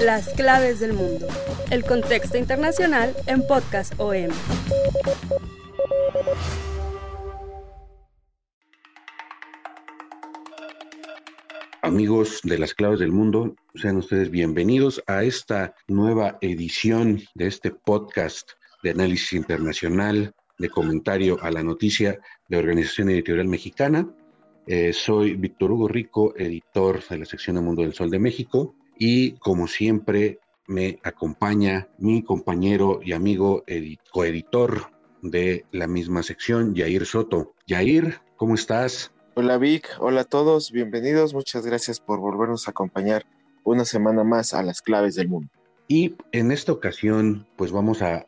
Las claves del mundo. El contexto internacional en Podcast OM. Amigos de las claves del mundo, sean ustedes bienvenidos a esta nueva edición de este podcast de análisis internacional, de comentario a la noticia de Organización Editorial Mexicana. Eh, soy Víctor Hugo Rico, editor de la sección de Mundo del Sol de México, y como siempre me acompaña mi compañero y amigo coeditor de la misma sección, Yair Soto. Yair, ¿cómo estás? Hola Vic, hola a todos, bienvenidos, muchas gracias por volvernos a acompañar una semana más a las claves del mundo. Y en esta ocasión, pues vamos a,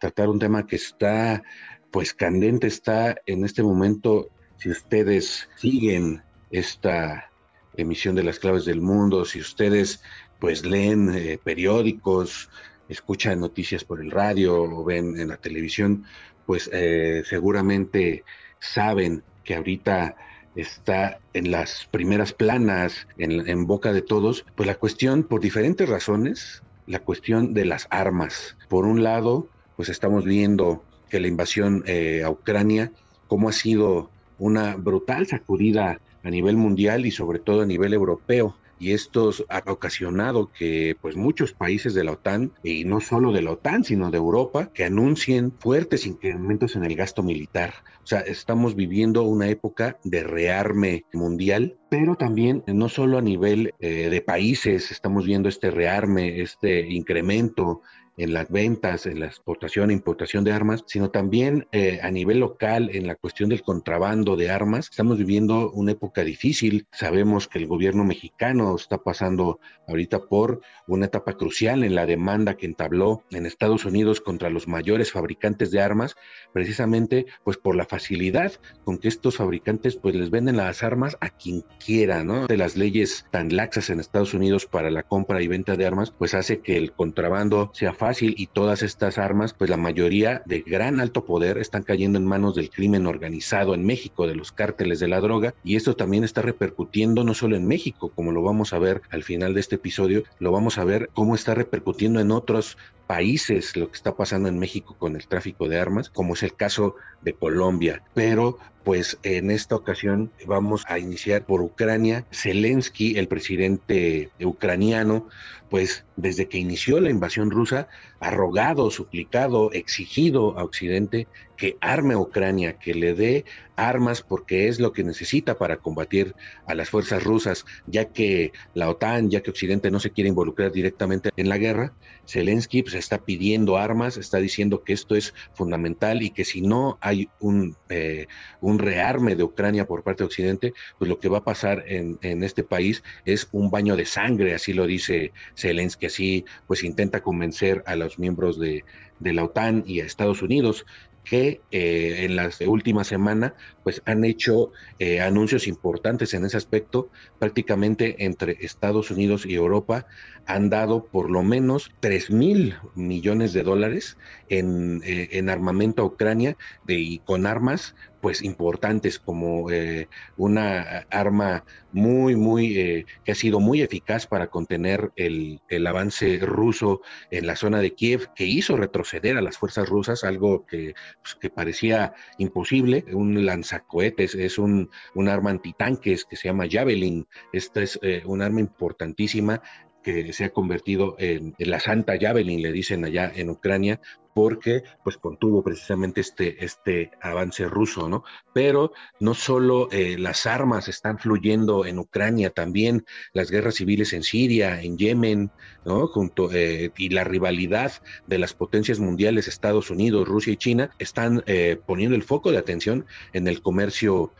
tratar un tema que está, pues candente, está en este momento, si ustedes siguen esta emisión de las claves del mundo, si ustedes pues leen eh, periódicos, escuchan noticias por el radio o ven en la televisión, pues eh, seguramente saben que ahorita está en las primeras planas, en, boca de todos, pues la cuestión, por diferentes razones, la cuestión de las armas. Por un lado, pues estamos viendo que la invasión eh, a Ucrania, cómo ha sido una brutal sacudida a nivel mundial y sobre todo a nivel europeo y esto ha ocasionado que pues muchos países de la OTAN y no solo de la OTAN sino de Europa que anuncien fuertes incrementos en el gasto militar. O sea, estamos viviendo una época de rearme mundial, pero también no solo a nivel eh, de países estamos viendo este rearme, este incremento en las ventas, en la exportación e importación de armas, sino también eh, a nivel local en la cuestión del contrabando de armas. Estamos viviendo una época difícil. Sabemos que el gobierno mexicano está pasando ahorita por una etapa crucial en la demanda que entabló en Estados Unidos contra los mayores fabricantes de armas, precisamente pues por la facilidad con que estos fabricantes pues les venden las armas a quien quiera, ¿no? De las leyes tan laxas en Estados Unidos para la compra y venta de armas, pues hace que el contrabando sea fácil y todas estas armas, pues la mayoría de gran alto poder están cayendo en manos del crimen organizado en México, de los cárteles de la droga, y esto también está repercutiendo no solo en México, como lo vamos a ver al final de este episodio, lo vamos a ver cómo está repercutiendo en otros países lo que está pasando en México con el tráfico de armas, como es el caso de Colombia. Pero pues en esta ocasión vamos a iniciar por Ucrania. Zelensky, el presidente ucraniano, pues desde que inició la invasión rusa, ha rogado, suplicado, exigido a Occidente que arme a Ucrania, que le dé armas porque es lo que necesita para combatir a las fuerzas rusas, ya que la OTAN, ya que Occidente no se quiere involucrar directamente en la guerra. Zelensky pues, está pidiendo armas, está diciendo que esto es fundamental y que si no hay un, eh, un rearme de Ucrania por parte de Occidente, pues lo que va a pasar en, en este país es un baño de sangre, así lo dice Zelensky, así pues intenta convencer a los miembros de, la OTAN y a Estados Unidos que eh, en las últimas semanas pues han hecho eh, anuncios importantes en ese aspecto. Prácticamente entre Estados Unidos y Europa han dado por lo menos 3 mil millones de dólares en, eh, en armamento a Ucrania de, y con armas pues importantes como eh, una arma muy, muy, eh, que ha sido muy eficaz para contener el, el, avance ruso en la zona de Kiev, que hizo retroceder a las fuerzas rusas, algo que, pues, que parecía imposible. Un lanzacohetes es un, un arma antitanques que se llama Javelin. Esta es eh, un arma importantísima que se ha convertido en, la Santa Javelin, le dicen allá en Ucrania, porque pues contuvo precisamente este, este avance ruso, ¿no? Pero no solo eh, las armas están fluyendo en Ucrania, también las guerras civiles en Siria, en Yemen, ¿no? Junto, eh, y la rivalidad de las potencias mundiales, Estados Unidos, Rusia y China, están eh, poniendo el foco de atención en el comercio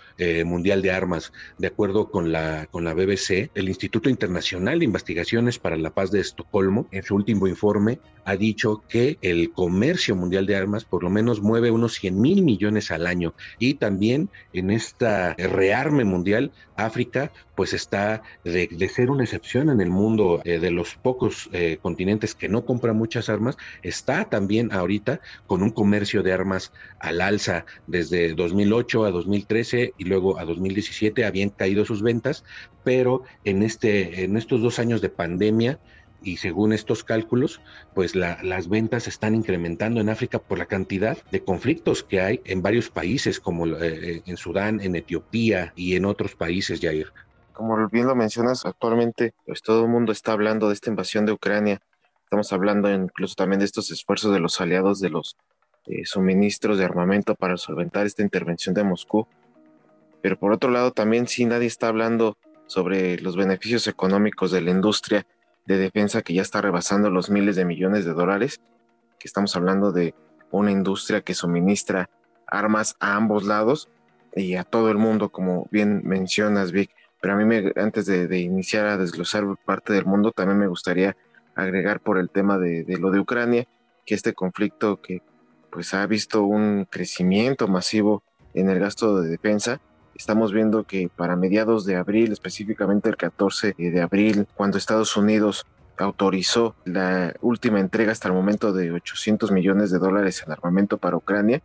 mundial de armas. De acuerdo con la, con la BBC, el Instituto Internacional de Investigaciones para la Paz de Estocolmo, en su último informe, ha dicho que el comercio mundial de armas por lo menos mueve unos 100 mil millones al año. Y también en esta rearme mundial, África pues está de, ser una excepción en el mundo eh, de los pocos eh, continentes que no compran muchas armas, está también ahorita con un comercio de armas al alza desde 2008 a 2013 y luego a 2017 habían caído sus ventas, pero en este en estos dos años de pandemia y según estos cálculos, pues las ventas están incrementando en África por la cantidad de conflictos que hay en varios países, como eh, en Sudán, en Etiopía y en otros países, Jair. Como bien lo mencionas, actualmente pues todo el mundo está hablando de esta invasión de Ucrania. Estamos hablando incluso también de estos esfuerzos de los aliados de los eh, suministros de armamento para solventar esta intervención de Moscú. Pero por otro lado, también sí nadie está hablando sobre los beneficios económicos de la industria de defensa que ya está rebasando los miles de millones de dólares, que estamos hablando de una industria que suministra armas a ambos lados y a todo el mundo, como bien mencionas, Vic. Pero a mí, me, antes de, iniciar a desglosar parte del mundo, también me gustaría agregar por el tema de, de, lo de Ucrania, que este conflicto que pues ha visto un crecimiento masivo en el gasto de defensa, Estamos viendo que para mediados de abril, específicamente el 14 de abril, cuando Estados Unidos autorizó la última entrega hasta el momento de 800 millones de dólares en armamento para Ucrania,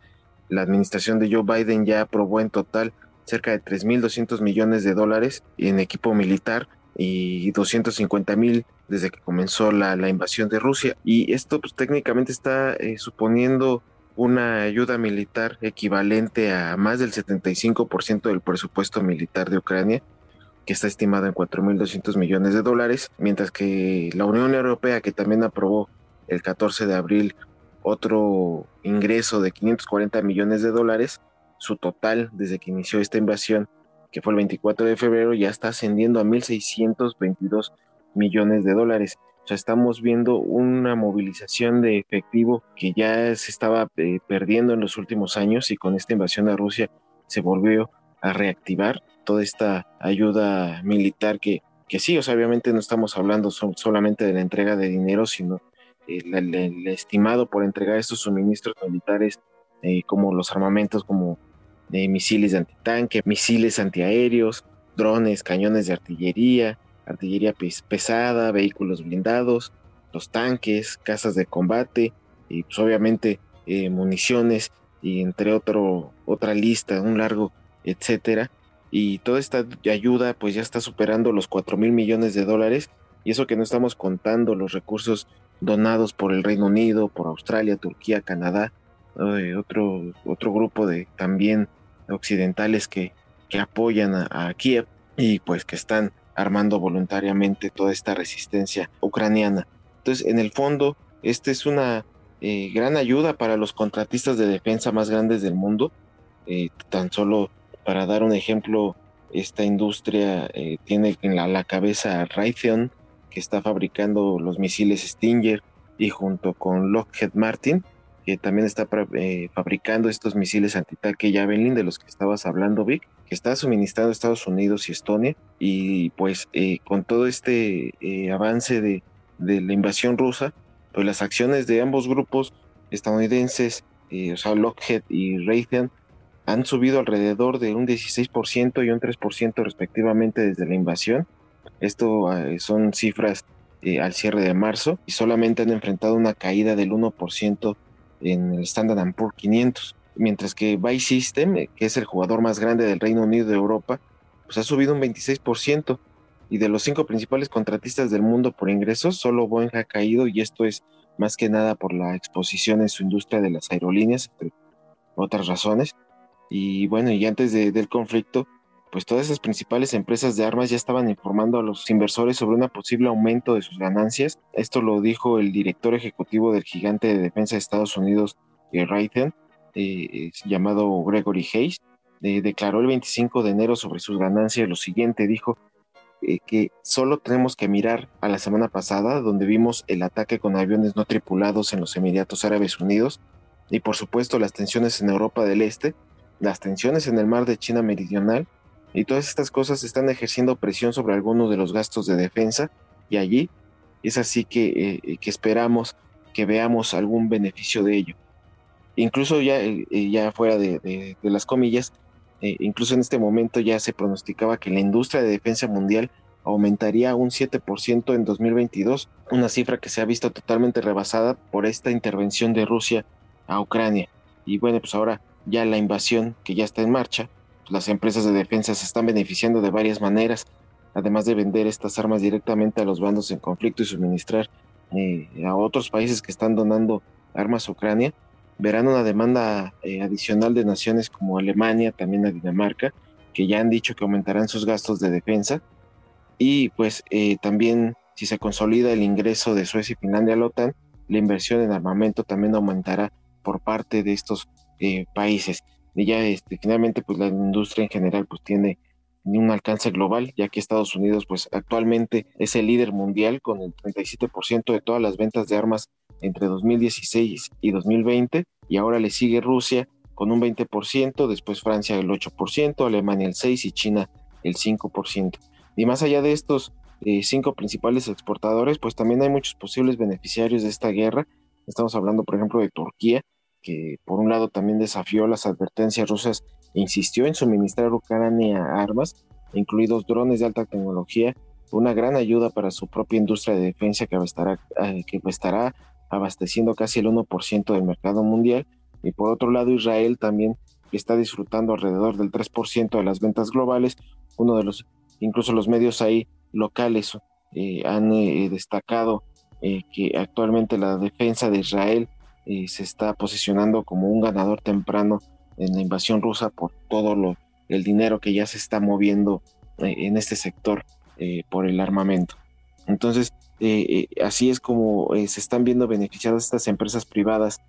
la administración de Joe Biden ya aprobó en total cerca de 3.200 millones de dólares en equipo militar y 250 mil desde que comenzó la, invasión de Rusia. Y esto pues, técnicamente está eh, suponiendo una ayuda militar equivalente a más del 75% del presupuesto militar de Ucrania, que está estimado en 4.200 millones de dólares, mientras que la Unión Europea, que también aprobó el 14 de abril otro ingreso de 540 millones de dólares, su total desde que inició esta invasión, que fue el 24 de febrero, ya está ascendiendo a 1.622 millones de dólares sea, estamos viendo una movilización de efectivo que ya se estaba eh, perdiendo en los últimos años y con esta invasión a Rusia se volvió a reactivar toda esta ayuda militar que, que sí, o sea, obviamente no estamos hablando solamente de la entrega de dinero, sino el, estimado por entregar estos suministros militares eh, como los armamentos como eh, misiles de antitanque, misiles antiaéreos, drones, cañones de artillería, artillería pesada, vehículos blindados, los tanques, casas de combate y pues obviamente eh, municiones y entre otro otra lista, un largo, etcétera. Y toda esta ayuda pues ya está superando los 4 mil millones de dólares y eso que no estamos contando los recursos donados por el Reino Unido, por Australia, Turquía, Canadá, eh, otro, otro grupo de también occidentales que, que apoyan a, a Kiev y pues que están armando voluntariamente toda esta resistencia ucraniana. Entonces, en el fondo, esta es una eh, gran ayuda para los contratistas de defensa más grandes del mundo. Eh, tan solo para dar un ejemplo, esta industria eh, tiene en la, cabeza a Raytheon, que está fabricando los misiles Stinger, y junto con Lockheed Martin, que también está fabricando estos misiles antitanque Javelin de los que estabas hablando, Vic, que está suministrando Estados Unidos y Estonia. Y pues eh, con todo este eh, avance de, la invasión rusa, pues las acciones de ambos grupos estadounidenses, eh, o sea, Lockheed y Raytheon, han subido alrededor de un 16% y un 3% respectivamente desde la invasión. Esto son cifras al cierre de marzo y solamente han enfrentado una caída del 1% en el Standard Poor's 500 mientras que Vice System, eh, que es el jugador más grande del Reino Unido de Europa, pues ha subido un 26%. Y de los cinco principales contratistas del mundo por ingresos, solo Boeing ha caído y esto es más que nada por la exposición en su industria de las aerolíneas, entre otras razones. Y bueno, y antes del conflicto, pues todas esas principales empresas de armas ya estaban informando a los inversores sobre un posible aumento de sus ganancias. Esto lo dijo el director ejecutivo del gigante de defensa de Estados Unidos, eh, Raytheon, eh, llamado Gregory Hayes. declaró el 25 de enero sobre sus ganancias lo siguiente, dijo que solo tenemos que mirar a la semana pasada, donde vimos el ataque con aviones no tripulados en los Emiratos Árabes Unidos, y por supuesto las tensiones en Europa del Este, las tensiones en el mar de China Meridional, y todas estas cosas están ejerciendo presión sobre algunos de los gastos de defensa, y allí es así eh, que esperamos que veamos algún beneficio de ello. Incluso ya, eh, ya fuera de, las comillas, eh, incluso en este momento ya se pronosticaba que la industria de defensa mundial aumentaría un 7% en 2022, una cifra que se ha visto totalmente rebasada por esta intervención de Rusia a Ucrania. Y bueno, pues ahora ya la invasión que ya está en marcha, las empresas de defensa se están beneficiando de varias maneras, además de vender estas armas directamente a los bandos en conflicto y suministrar eh, a otros países que están donando armas a Ucrania, verán una demanda eh, adicional de naciones como Alemania, también a Dinamarca, que ya han dicho que aumentarán sus gastos de defensa. Y pues eh, también si se consolida el ingreso de Suecia y Finlandia a la OTAN, la inversión en armamento también aumentará por parte de estos eh, países. Y ya este, finalmente pues la industria en general pues tiene un alcance global, ya que Estados Unidos pues actualmente es el líder mundial con el 37% de todas las ventas de armas entre 2016 y 2020 y ahora le sigue Rusia con un 20%, después Francia el 8%, Alemania el 6% y China el 5%. Y más allá de estos eh, cinco principales exportadores, pues también hay muchos posibles beneficiarios de esta guerra. Estamos hablando, por ejemplo, de Turquía, que por un lado también desafió las advertencias rusas e insistió en suministrar a Ucrania armas, incluidos drones de alta tecnología, una gran ayuda para su propia industria de defensa que estará, eh, que estará abasteciendo casi el 1% del mercado mundial. Y por otro lado, Israel también está disfrutando alrededor del 3% de las ventas globales. Uno de los, incluso los medios ahí locales eh, han eh, destacado que actualmente la defensa de Israel se está posicionando como un ganador temprano en la invasión rusa por todo lo, el dinero que ya se está moviendo eh, en este sector eh, por el armamento. Entonces, eh, así es como se están viendo beneficiadas estas empresas privadas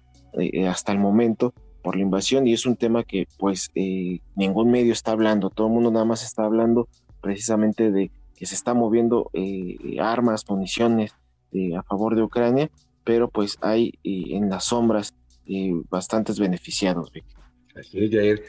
hasta el momento por la invasión y es un tema que pues ningún medio está hablando, todo el mundo nada más está hablando precisamente de que se está moviendo armas, municiones a favor de Ucrania, pero pues hay en las sombras bastantes beneficiados.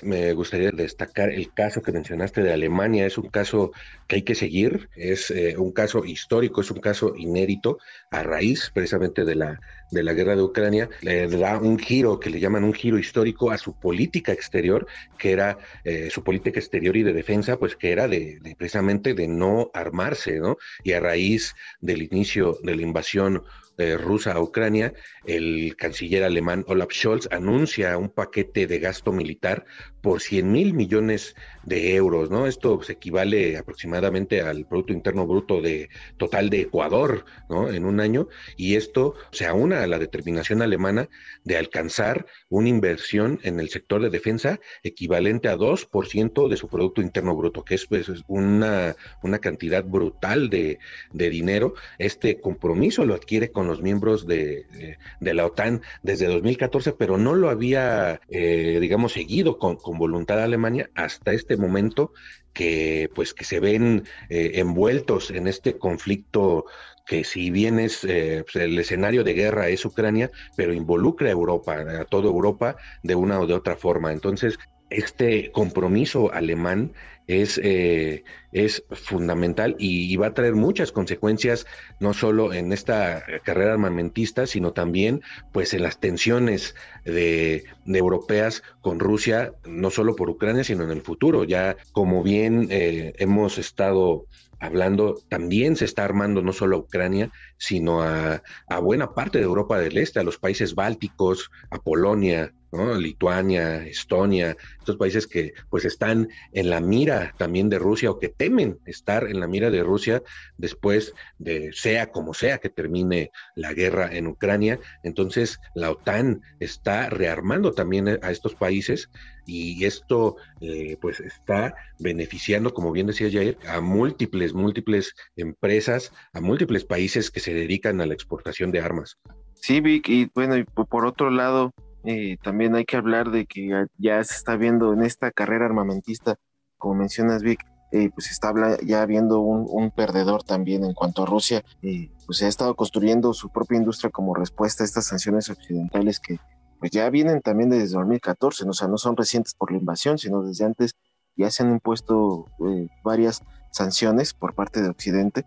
Me gustaría destacar el caso que mencionaste de Alemania. Es un caso que hay que seguir, es eh, un caso histórico, es un caso inédito a raíz precisamente de la, de la guerra de Ucrania. Le da un giro que le llaman un giro histórico a su política exterior, que era eh, su política exterior y de defensa, pues que era de, de, precisamente de no armarse, ¿no? Y a raíz del inicio de la invasión eh, rusa a Ucrania, el canciller alemán Olaf Scholz anuncia un paquete de gasto militar por 100 mil millones de euros, ¿no? Esto se equivale aproximadamente al Producto Interno Bruto de total de Ecuador, ¿no? En un año, y esto se aúna a la determinación alemana de alcanzar una inversión en el sector de defensa equivalente a 2% de su Producto Interno Bruto, que es pues, una, una cantidad brutal de, de, dinero. Este compromiso lo adquiere con los miembros de, de, la OTAN desde 2014, pero no lo había, eh, digamos, seguido con voluntad Alemania hasta este momento que pues que se ven eh, envueltos en este conflicto que si bien es eh, pues, el escenario de guerra es Ucrania, pero involucra a Europa, a toda Europa de una o de otra forma. Entonces, este compromiso alemán es, eh, es fundamental y, va a traer muchas consecuencias, no solo en esta carrera armamentista, sino también pues en las tensiones de, europeas con Rusia, no solo por Ucrania, sino en el futuro. Ya como bien eh, hemos estado hablando, también se está armando no solo a Ucrania, sino a, buena parte de Europa del Este, a los países bálticos, a Polonia. Lituania, Estonia, estos países que pues están en la mira también de Rusia o que temen estar en la mira de Rusia después de sea como sea que termine la guerra en Ucrania. Entonces la OTAN está rearmando también a estos países y esto eh, pues está beneficiando, como bien decía Jair, a múltiples, múltiples empresas, a múltiples países que se dedican a la exportación de armas. Sí, Vic, y bueno, y por otro lado, eh, también hay que hablar de que ya se está viendo en esta carrera armamentista, como mencionas, Vic, eh, pues está ya viendo un, perdedor también en cuanto a Rusia, eh, pues ha estado construyendo su propia industria como respuesta a estas sanciones occidentales que pues ya vienen también desde 2014, o sea, no son recientes por la invasión, sino desde antes ya se han impuesto eh, varias sanciones por parte de Occidente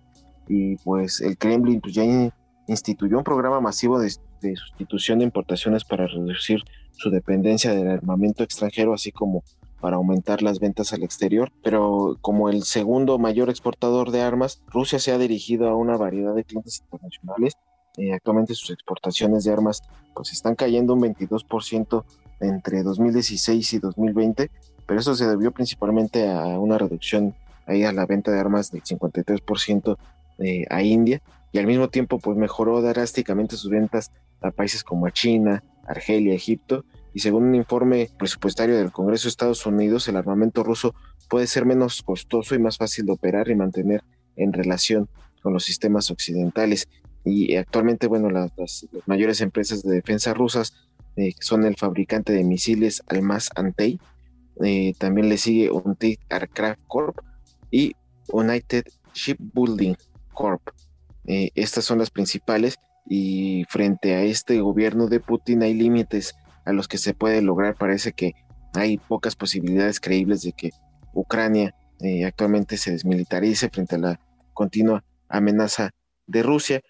y pues el Kremlin pues ya instituyó un programa masivo de, de sustitución de importaciones para reducir su dependencia del armamento extranjero, así como para aumentar las ventas al exterior, pero como el segundo mayor exportador de armas, Rusia se ha dirigido a una variedad de clientes internacionales. Eh, actualmente sus exportaciones de armas pues están cayendo un 22% entre 2016 y 2020, pero eso se debió principalmente a una reducción ahí a la venta de armas del 53% eh, a India y al mismo tiempo pues mejoró drásticamente sus ventas a países como China, Argelia, Egipto y según un informe presupuestario del Congreso de Estados Unidos, el armamento ruso puede ser menos costoso y más fácil de operar y mantener en relación con los sistemas occidentales. Y actualmente, bueno, las, mayores empresas de defensa rusas eh, son el fabricante de misiles Almaz Antey, eh, también le sigue United Aircraft Corp y United Shipbuilding Corp. Eh, estas son las principales y frente a este gobierno de Putin hay límites a los que se puede lograr. Parece que hay pocas posibilidades creíbles de que Ucrania eh, actualmente se desmilitarice frente a la continua amenaza de Rusia,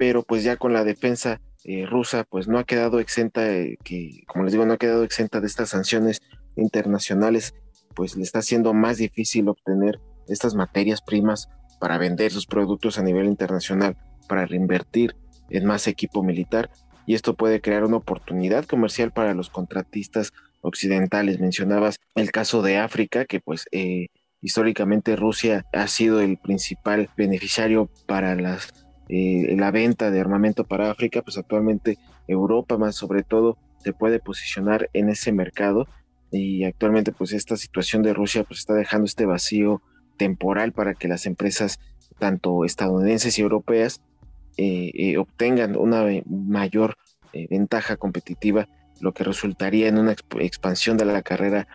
pero pues ya con la defensa eh, rusa pues no ha quedado exenta, eh, que como les digo, no ha quedado exenta de estas sanciones internacionales, pues le está siendo más difícil obtener estas materias primas para vender sus productos a nivel internacional, para reinvertir en más equipo militar y esto puede crear una oportunidad comercial para los contratistas occidentales. Mencionabas el caso de África, que pues eh, históricamente Rusia ha sido el principal beneficiario para las, eh, la venta de armamento para África, pues actualmente Europa más sobre todo se puede posicionar en ese mercado. Y actualmente pues esta situación de Rusia pues está dejando este vacío temporal para que las empresas tanto estadounidenses y europeas eh, eh, obtengan una mayor ventaja competitiva, lo que resultaría en una expansión de la carrera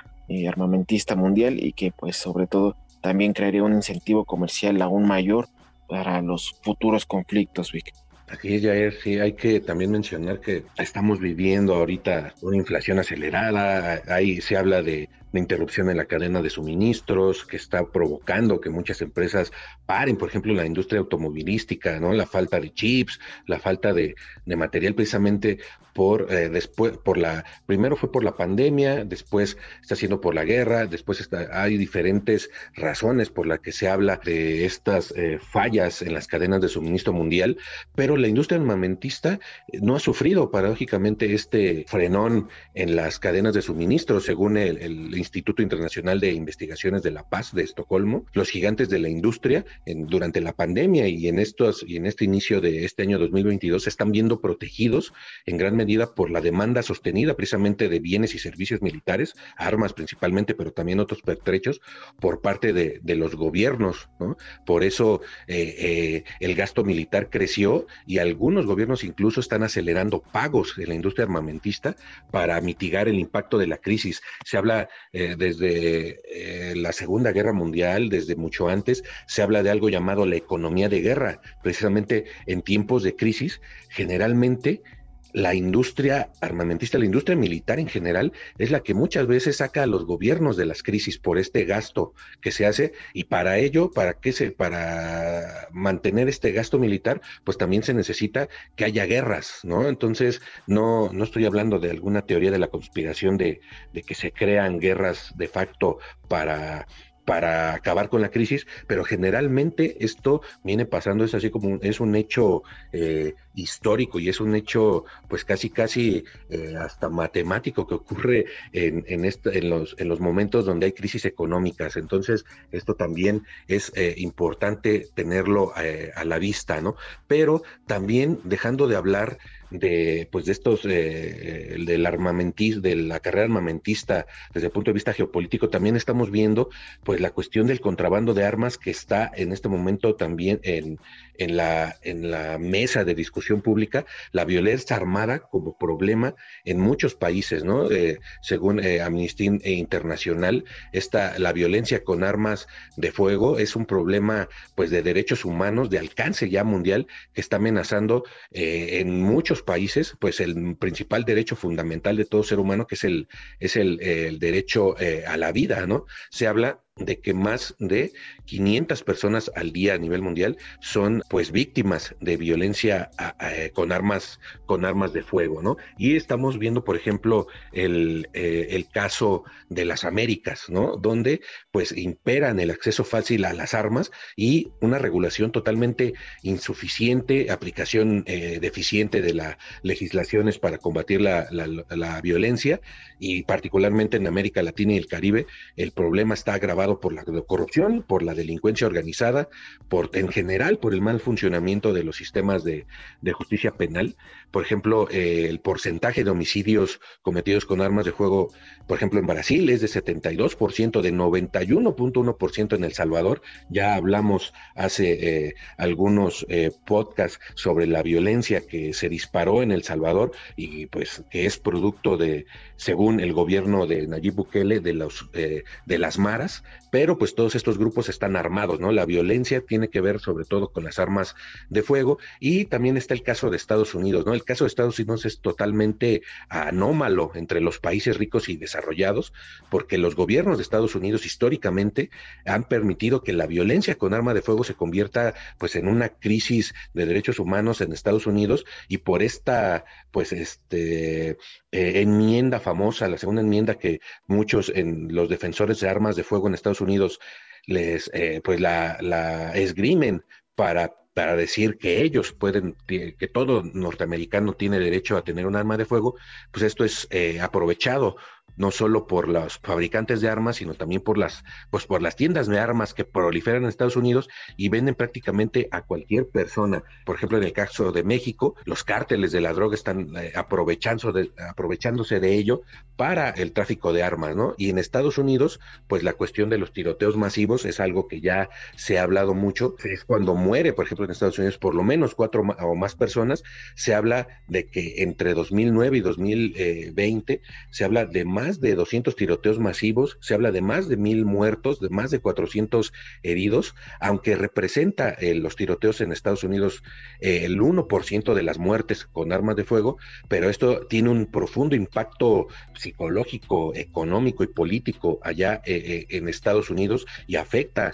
armamentista mundial y que pues sobre todo también crearía un incentivo comercial aún mayor para los futuros conflictos, Vic. Aquí es, sí, hay que también mencionar que estamos viviendo ahorita una inflación acelerada, ahí se habla de la interrupción en la cadena de suministros que está provocando que muchas empresas paren, por ejemplo, la industria automovilística, ¿no? La falta de chips, la falta de, material precisamente por eh, después, por la, primero fue por la pandemia, después está siendo por la guerra, después está, hay diferentes razones por las que se habla de estas eh, fallas en las cadenas de suministro mundial, pero la industria armamentista eh, no ha sufrido paradójicamente este frenón en las cadenas de suministro, según el, el Instituto Internacional de Investigaciones de la Paz de Estocolmo, los gigantes de la industria en, durante la pandemia y en estos y en este inicio de este año 2022 se están viendo protegidos en gran medida por la demanda sostenida precisamente de bienes y servicios militares, armas principalmente, pero también otros pertrechos por parte de, los gobiernos. Por eso eh, eh, el gasto militar creció y algunos gobiernos incluso están acelerando pagos en la industria armamentista para mitigar el impacto de la crisis. Se habla eh, desde eh, la Segunda Guerra Mundial, desde mucho antes, se habla de algo llamado la economía de guerra. Precisamente en tiempos de crisis, generalmente la industria armamentista, la industria militar en general, es la que muchas veces saca a los gobiernos de las crisis por este gasto que se hace y para ello, para que se, para mantener este gasto militar, pues también se necesita que haya guerras, ¿no? Entonces, no, no estoy hablando de alguna teoría de la conspiración de, de que se crean guerras de facto para para acabar con la crisis, pero generalmente esto viene pasando, es así como un, es un hecho eh, histórico y es un hecho pues casi casi eh, hasta matemático que ocurre en, en, en, los, en los momentos donde hay crisis económicas. Entonces, esto también es eh, importante tenerlo a la vista, ¿no? Pero también dejando de hablar de, pues de estos, eh, del armamentista, de la carrera armamentista desde el punto de vista geopolítico, también estamos viendo pues la cuestión del contrabando de armas que está en este momento también en, en, la, en la mesa de discusión pública, la violencia armada como problema en muchos países, ¿no? Eh, según eh, Amnistía Internacional, esta, la violencia con armas de fuego es un problema pues de derechos humanos de alcance ya mundial que está amenazando eh, en muchos países, pues el principal derecho fundamental de todo ser humano, que es el, es el, derecho a la vida, ¿no? Se habla de que más de 500 personas al día a nivel mundial son pues víctimas de violencia eh, con armas con armas de fuego, ¿no? Y estamos viendo, por ejemplo, el, eh, el, caso de las Américas, ¿no? Donde pues imperan el acceso fácil a las armas y una regulación totalmente insuficiente, aplicación eh, deficiente de las legislaciones para combatir la, la, la violencia y particularmente en América Latina y el Caribe el problema está agravado por la corrupción, por la delincuencia organizada, por en general por el mal funcionamiento de los sistemas de, justicia penal. Por ejemplo, eh, el porcentaje de homicidios cometidos con armas de fuego, por ejemplo, en Brasil es de 72%, de 91.1% en El Salvador. Ya hablamos hace eh, algunos eh, podcasts sobre la violencia que se disparó en El Salvador y pues que es producto de, según el gobierno de Nayib Bukele, de, los, de las maras, pero pues todos estos grupos están armados, ¿no? La violencia tiene que ver sobre todo con las armas de fuego y también está el caso de Estados Unidos, ¿no? Caso de Estados Unidos es totalmente anómalo entre los países ricos y desarrollados porque los gobiernos de Estados Unidos históricamente han permitido que la violencia con arma de fuego se convierta pues en una crisis de derechos humanos en Estados Unidos y por esta pues este eh, enmienda famosa, la segunda enmienda que muchos en los defensores de armas de fuego en Estados Unidos les eh, pues la, la esgrimen para para decir que ellos pueden, que todo norteamericano tiene derecho a tener un arma de fuego, pues esto es eh, aprovechado no solo por los fabricantes de armas, sino también por las, pues por las tiendas de armas que proliferan en Estados Unidos y venden prácticamente a cualquier persona. Por ejemplo, en el caso de México, los cárteles de la droga están eh, aprovechando de, aprovechándose de ello para el tráfico de armas, ¿no? Y en Estados Unidos, pues la cuestión de los tiroteos masivos es algo que ya se ha hablado mucho. Es cuando muere, por ejemplo, en Estados Unidos por lo menos cuatro o más personas, se habla de que entre 2009 y 2020 se habla de más de 200 tiroteos masivos, se habla de más de mil muertos, de más de 400 heridos, aunque representa eh, los tiroteos en Estados Unidos eh, el 1% de las muertes con armas de fuego, pero esto tiene un profundo impacto psicológico, económico y político allá eh, en Estados Unidos y afecta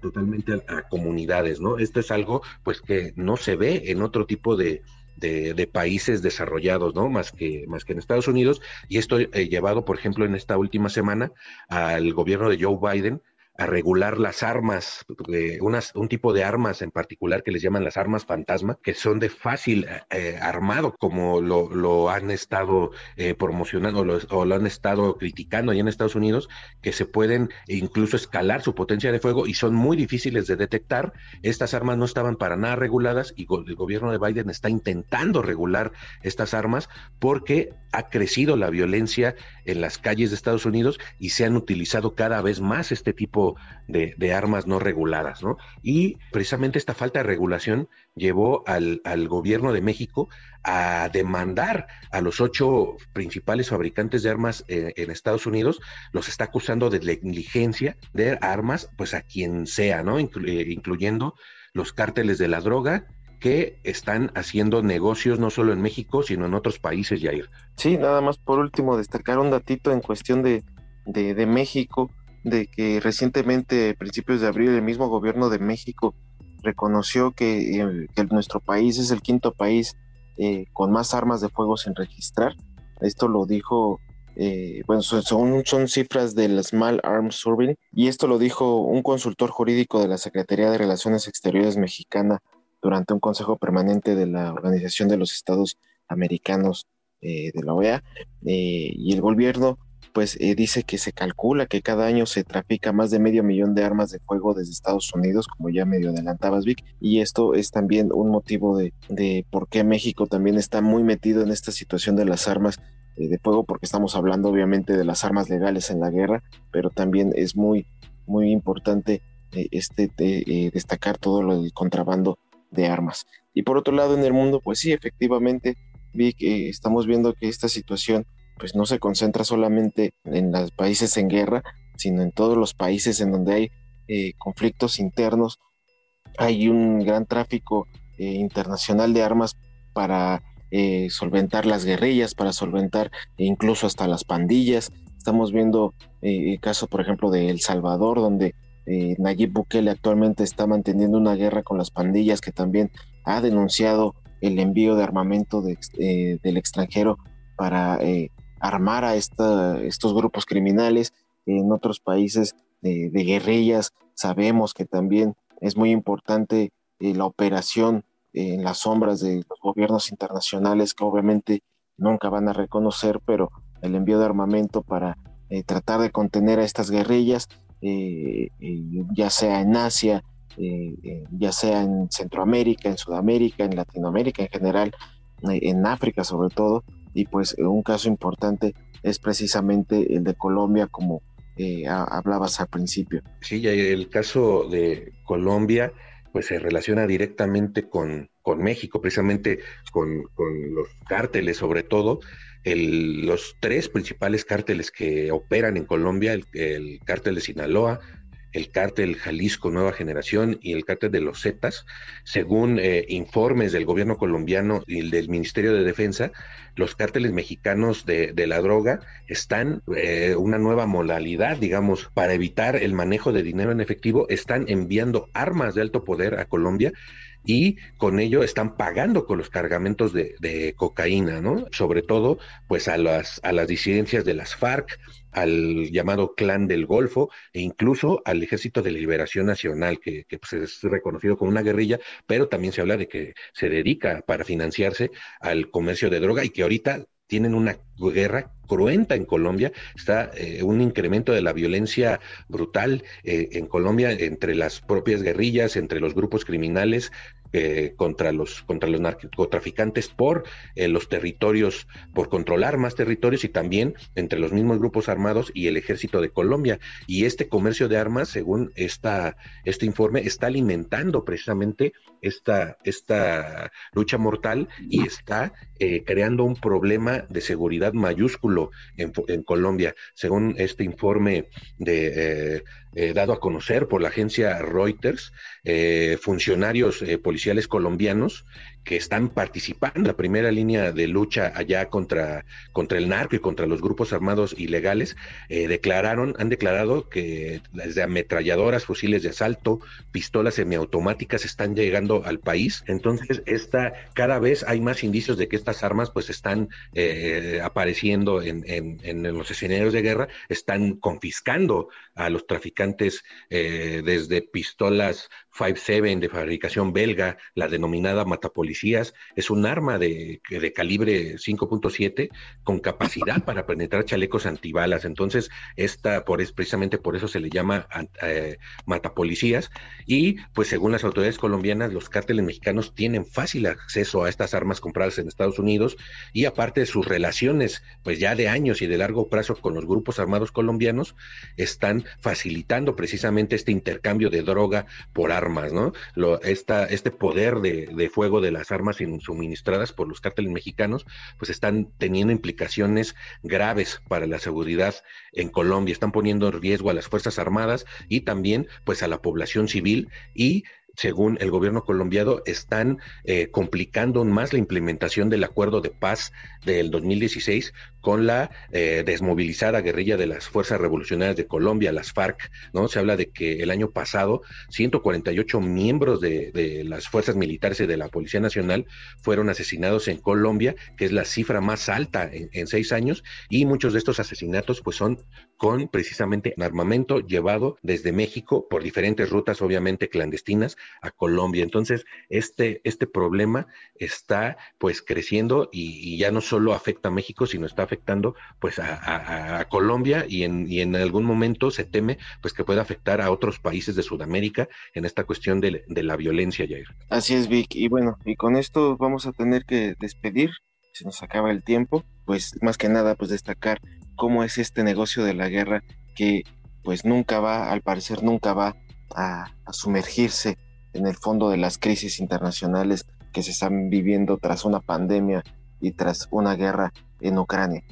totalmente a, a, comunidades, ¿no? Esto es algo pues que no se ve en otro tipo de, de, países desarrollados, ¿no? Más que, más que en Estados Unidos. Y esto eh, llevado, por ejemplo, en esta última semana al gobierno de Joe Biden a regular las armas, eh, unas, un tipo de armas en particular que les llaman las armas fantasma, que son de fácil eh, armado, como lo, lo han estado eh, promocionando o lo han estado criticando allá en Estados Unidos, que se pueden incluso escalar su potencia de fuego y son muy difíciles de detectar. Estas armas no estaban para nada reguladas y el gobierno de Biden está intentando regular estas armas porque ha crecido la violencia en las calles de Estados Unidos y se han utilizado cada vez más este tipo de, armas no reguladas, ¿no? Y precisamente esta falta de regulación llevó al, gobierno de México a demandar a los ocho principales fabricantes de armas eh, en Estados Unidos, los está acusando de negligencia de armas, pues a quien sea, ¿no? Eh, incluyendo los cárteles de la droga, que están haciendo negocios no solo en México, sino en otros países, Jair. Sí, nada más por último, destacar un datito en cuestión de, de, México, de que recientemente, principios de abril, el mismo gobierno de México reconoció que, eh, nuestro país es el quinto país eh, con más armas de fuego sin registrar. Esto lo dijo, eh, bueno, son, son cifras del Small Arms Survey, y esto lo dijo un consultor jurídico de la Secretaría de Relaciones Exteriores mexicana, durante un consejo permanente de la Organización de los Estados Americanos de la OEA y el gobierno pues eh, dice que se calcula que cada año se trafica más de medio millón de armas de fuego desde Estados Unidos, como ya medio adelantabas, Vic, y esto es también un motivo de, por qué México también está muy metido en esta situación de las armas eh, de fuego, porque estamos hablando obviamente de las armas legales en la guerra, pero también es muy, muy importante eh, este, destacar todo lo del contrabando de armas. Y por otro lado, en el mundo, pues sí, efectivamente, Vic, estamos viendo que esta situación pues no se concentra solamente en los países en guerra, sino en todos los países en donde hay eh, conflictos internos. Hay un gran tráfico eh, internacional de armas para eh, solventar las guerrillas, para solventar incluso hasta las pandillas. Estamos viendo el caso, por ejemplo, de El Salvador, donde Nayib Bukele actualmente está manteniendo una guerra con las pandillas, que también ha denunciado el envío de armamento del extranjero para armar a estos grupos criminales. En otros países de, guerrillas sabemos que también es muy importante eh, la operación en las sombras de los gobiernos internacionales que obviamente nunca van a reconocer, pero el envío de armamento para eh, tratar de contener a estas guerrillas, eh, ya sea en Asia, ya sea en Centroamérica, en Sudamérica, en Latinoamérica en general, en África sobre todo, y pues un caso importante es precisamente el de Colombia como eh, hablabas al principio. Sí, el caso de Colombia pues se relaciona directamente con, con México, precisamente con, los cárteles sobre todo. los tres principales cárteles que operan en Colombia, el, el cártel de Sinaloa, el cártel Jalisco Nueva Generación y el cártel de los Zetas, según eh, informes del gobierno colombiano y del Ministerio de Defensa, los cárteles mexicanos de, la droga están eh, una nueva modalidad, digamos, para evitar el manejo de dinero en efectivo, están enviando armas de alto poder a Colombia y con ello están pagando con los cargamentos de, de, cocaína, ¿no? Sobre todo, pues a las, a las disidencias de las FARC, al llamado Clan del Golfo e incluso al Ejército de Liberación Nacional, que, pues, es reconocido como una guerrilla, pero también se habla de que se dedica para financiarse al comercio de droga y que ahorita tienen una guerra cruenta en Colombia, está eh, un incremento de la violencia brutal eh, en Colombia entre las propias guerrillas, entre los grupos criminales, eh, contra los contra los narcotraficantes por eh, los territorios, por controlar más territorios y también entre los mismos grupos armados y el ejército de Colombia. Y este comercio de armas, según esta, este informe, está alimentando precisamente esta, esta lucha mortal y está eh, creando un problema de seguridad mayúsculo en, Colombia. Según este informe de eh, dado a conocer por la agencia Reuters, eh, funcionarios eh, policiales colombianos que están participando en la primera línea de lucha allá contra, contra el narco y contra los grupos armados ilegales, declararon, han declarado que desde ametralladoras, fusiles de asalto, pistolas semiautomáticas están llegando al país. Entonces, esta, cada vez hay más indicios de que estas armas pues están apareciendo en, en, en los escenarios de guerra, están confiscando a los traficantes eh, desde pistolas 5.7 de fabricación belga, la denominada matapolicías, es un arma de, de calibre 5.7 con capacidad para penetrar chalecos antibalas. Entonces, esta, por, es, precisamente por eso se le llama eh, matapolicías. Y pues según las autoridades colombianas, los cárteles mexicanos tienen fácil acceso a estas armas compradas en Estados Unidos y aparte de sus relaciones, pues ya de años y de largo plazo con los grupos armados colombianos, están facilitando precisamente este intercambio de droga por armas ¿no? Lo, esta, este poder de, fuego de las armas suministradas por los cárteles mexicanos, pues están teniendo implicaciones graves para la seguridad en Colombia, están poniendo en riesgo a las Fuerzas Armadas y también pues a la población civil y según el gobierno colombiano, están eh, complicando más la implementación del acuerdo de paz del 2016 con la eh, desmovilizada guerrilla de las Fuerzas Revolucionarias de Colombia, las FARC, ¿no? Se habla de que el año pasado 148 miembros de, de, las fuerzas militares y de la Policía Nacional fueron asesinados en Colombia, que es la cifra más alta en, en seis años, y muchos de estos asesinatos pues son con precisamente armamento llevado desde México por diferentes rutas, obviamente clandestinas, a Colombia. Entonces, este, este problema está pues creciendo y, ya no solo afecta a México, sino está afectando pues a, Colombia y en, y en, algún momento se teme pues que pueda afectar a otros países de Sudamérica en esta cuestión de, la violencia, Jair. Así es, Vic. Y bueno, y con esto vamos a tener que despedir, se nos acaba el tiempo, pues más que nada pues destacar cómo es este negocio de la guerra que pues nunca va, al parecer nunca va a, sumergirse en el fondo de las crisis internacionales que se están viviendo tras una pandemia y tras una guerra en Ucrania.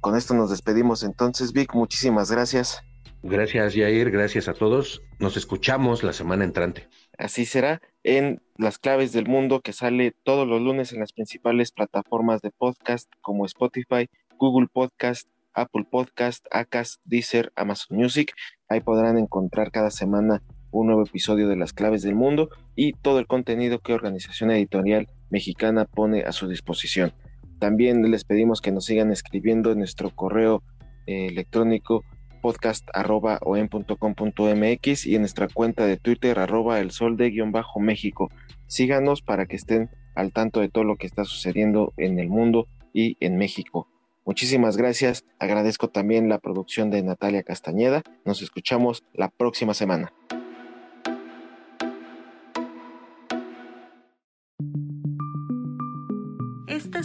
Con esto nos despedimos entonces, Vic, muchísimas gracias. Gracias, Jair, gracias a todos. Nos escuchamos la semana entrante. Así será en Las Claves del Mundo, que sale todos los lunes en las principales plataformas de podcast como Spotify, Google Podcast, Apple Podcast, Acast, Deezer, Amazon Music. Ahí podrán encontrar cada semana un nuevo episodio de Las Claves del Mundo y todo el contenido que Organización Editorial Mexicana pone a su disposición. También les pedimos que nos sigan escribiendo en nuestro correo eh, electrónico podcast.com.mx y en nuestra cuenta de Twitter arroba el sol de guion bajo México. Síganos para que estén al tanto de todo lo que está sucediendo en el mundo y en México. Muchísimas gracias. Agradezco también la producción de Natalia Castañeda. Nos escuchamos la próxima semana.